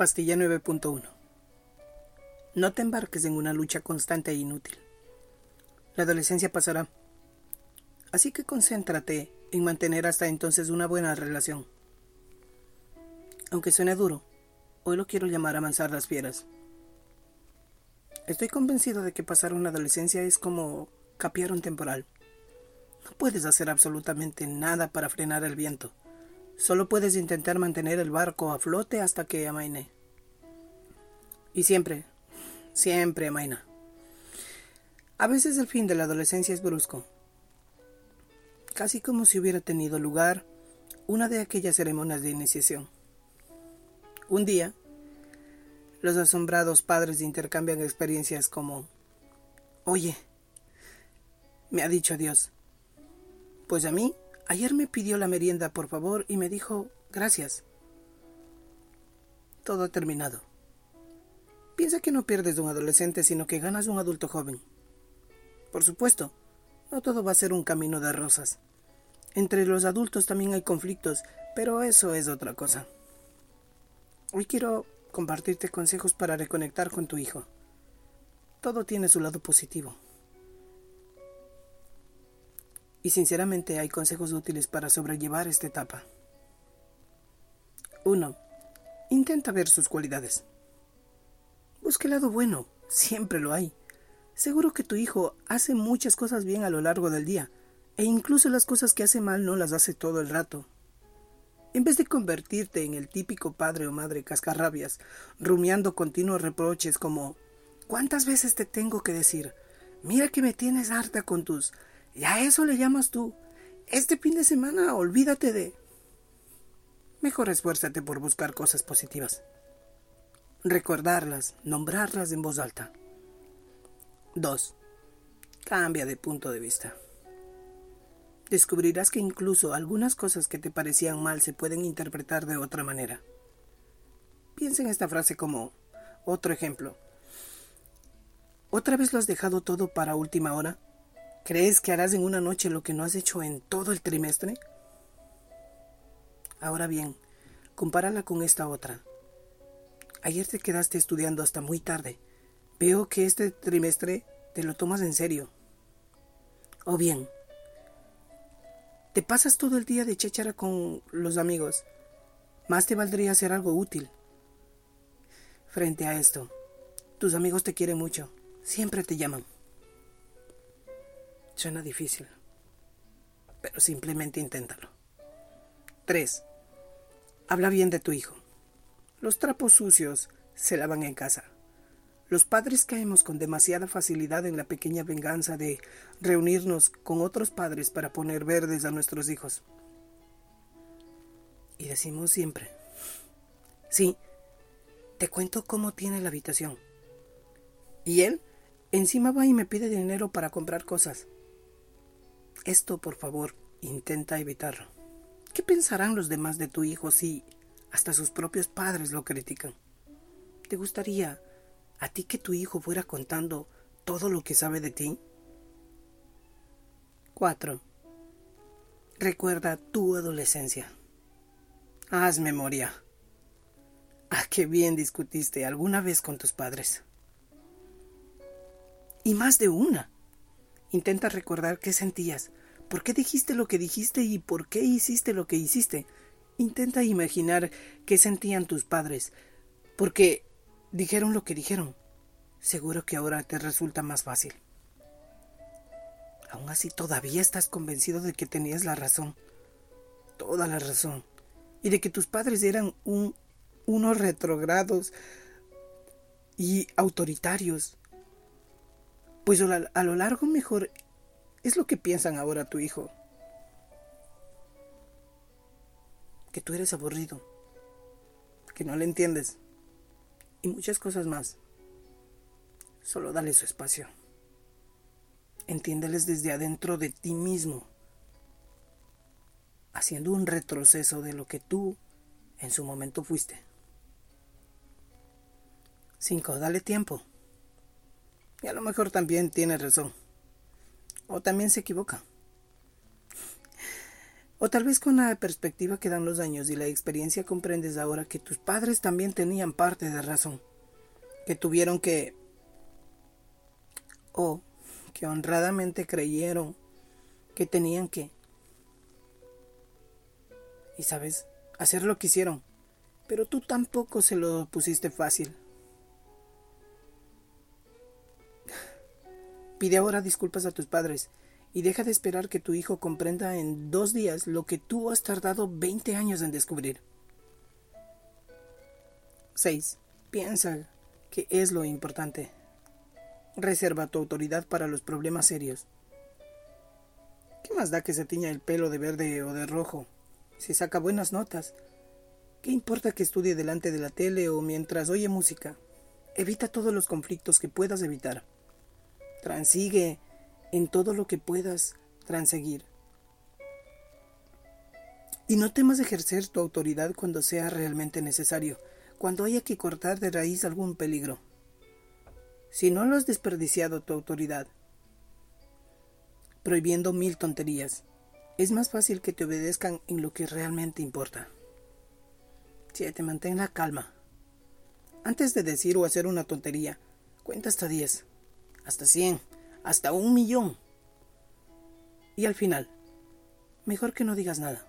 Pastilla 9.1 No te embarques en una lucha constante e inútil. La adolescencia pasará. Así que concéntrate en mantener hasta entonces una buena relación. Aunque suene duro, hoy lo quiero llamar amansar las fieras. Estoy convencido de que pasar una adolescencia es como capear un temporal. No puedes hacer absolutamente nada para frenar el viento. Solo puedes intentar mantener el barco a flote hasta que amaine. Y siempre, siempre amaina. A veces el fin de la adolescencia es brusco, casi como si hubiera tenido lugar una de aquellas ceremonias de iniciación. Un día, los asombrados padres intercambian experiencias como, oye, me ha dicho Dios, pues a mí Ayer me pidió la merienda, por favor, y me dijo gracias. Todo terminado. Piensa que no pierdes de un adolescente, sino que ganas un adulto joven. Por supuesto, no todo va a ser un camino de rosas. Entre los adultos también hay conflictos, pero eso es otra cosa. Hoy quiero compartirte consejos para reconectar con tu hijo. Todo tiene su lado positivo. Y sinceramente hay consejos útiles para sobrellevar esta etapa. 1. Intenta ver sus cualidades. Busca el lado bueno, siempre lo hay. Seguro que tu hijo hace muchas cosas bien a lo largo del día, e incluso las cosas que hace mal no las hace todo el rato. En vez de convertirte en el típico padre o madre cascarrabias, rumiando continuos reproches como ¿Cuántas veces te tengo que decir? Mira que me tienes harta con tus y a eso le llamas tú. Este fin de semana olvídate de... Mejor esfuérzate por buscar cosas positivas. Recordarlas, nombrarlas en voz alta. 2. Cambia de punto de vista. Descubrirás que incluso algunas cosas que te parecían mal se pueden interpretar de otra manera. Piensa en esta frase como otro ejemplo. ¿Otra vez lo has dejado todo para última hora? ¿Crees que harás en una noche lo que no has hecho en todo el trimestre? Ahora bien, compárala con esta otra. Ayer te quedaste estudiando hasta muy tarde. Veo que este trimestre te lo tomas en serio. O bien, te pasas todo el día de cháchara con los amigos. Más te valdría hacer algo útil. Frente a esto, tus amigos te quieren mucho. Siempre te llaman. Suena difícil, pero simplemente inténtalo. 3. Habla bien de tu hijo. Los trapos sucios se lavan en casa. Los padres caemos con demasiada facilidad en la pequeña venganza de reunirnos con otros padres para poner verdes a nuestros hijos. Y decimos siempre, sí, te cuento cómo tiene la habitación. Y él encima va y me pide dinero para comprar cosas. Esto, por favor, intenta evitarlo. ¿Qué pensarán los demás de tu hijo si hasta sus propios padres lo critican? ¿Te gustaría a ti que tu hijo fuera contando todo lo que sabe de ti? 4. Recuerda tu adolescencia. Haz memoria. Ah, qué bien discutiste alguna vez con tus padres. Y más de una. Intenta recordar qué sentías, por qué dijiste lo que dijiste y por qué hiciste lo que hiciste. Intenta imaginar qué sentían tus padres, porque dijeron lo que dijeron. Seguro que ahora te resulta más fácil. Aún así todavía estás convencido de que tenías la razón, toda la razón, y de que tus padres eran un, unos retrogrados y autoritarios pues a lo largo mejor es lo que piensan ahora tu hijo. Que tú eres aburrido, que no le entiendes y muchas cosas más. Solo dale su espacio. Entiéndeles desde adentro de ti mismo, haciendo un retroceso de lo que tú en su momento fuiste. 5. Dale tiempo. Y a lo mejor también tiene razón. O también se equivoca. O tal vez con la perspectiva que dan los años y la experiencia comprendes ahora que tus padres también tenían parte de razón, que tuvieron que... o que honradamente creyeron que tenían que... Y sabes, hacer lo que hicieron, pero tú tampoco se lo pusiste fácil. Pide ahora disculpas a tus padres y deja de esperar que tu hijo comprenda en dos días lo que tú has tardado 20 años en descubrir. 6. Piensa que es lo importante. Reserva tu autoridad para los problemas serios. ¿Qué más da que se tiña el pelo de verde o de rojo? Si saca buenas notas. ¿Qué importa que estudie delante de la tele o mientras oye música? Evita todos los conflictos que puedas evitar. Transigue en todo lo que puedas transeguir. Y no temas ejercer tu autoridad cuando sea realmente necesario, cuando haya que cortar de raíz algún peligro. Si no lo has desperdiciado tu autoridad, prohibiendo mil tonterías, es más fácil que te obedezcan en lo que realmente importa. te Mantén la calma. Antes de decir o hacer una tontería, cuenta hasta diez, hasta cien, hasta un millón. Y al final, mejor que no digas nada.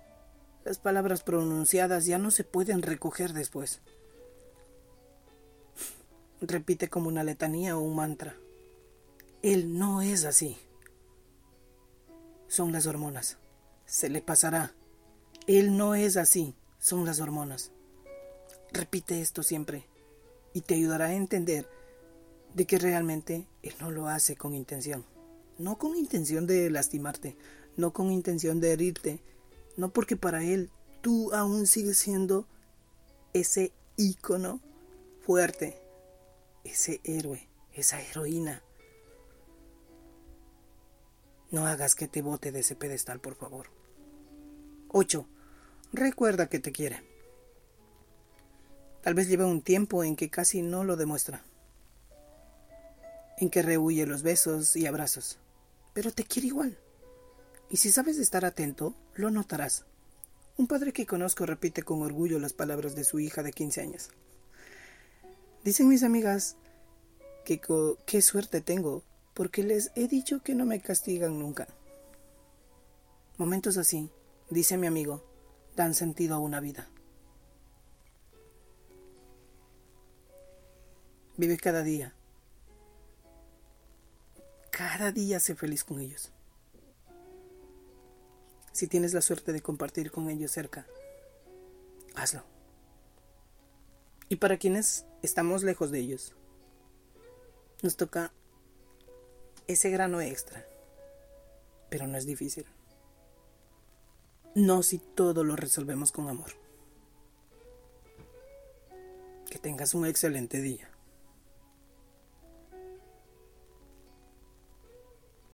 Las palabras pronunciadas ya no se pueden recoger después. Repite como una letanía o un mantra. Él no es así. Son las hormonas. Se le pasará. Él no es así. Son las hormonas. Repite esto siempre y te ayudará a entender de que realmente él no lo hace con intención no con intención de lastimarte, no con intención de herirte, no porque para él tú aún sigues siendo ese ícono fuerte, ese héroe, esa heroína. No hagas que te bote de ese pedestal, por favor. 8. Recuerda que te quiere. Tal vez lleve un tiempo en que casi no lo demuestra, en que rehuye los besos y abrazos pero te quiere igual. Y si sabes estar atento, lo notarás. Un padre que conozco repite con orgullo las palabras de su hija de 15 años. Dicen mis amigas que qué suerte tengo, porque les he dicho que no me castigan nunca. Momentos así, dice mi amigo, dan sentido a una vida. Vive cada día cada día sé feliz con ellos. Si tienes la suerte de compartir con ellos cerca, hazlo. Y para quienes estamos lejos de ellos, nos toca ese grano extra, pero no es difícil. No si todo lo resolvemos con amor. Que tengas un excelente día.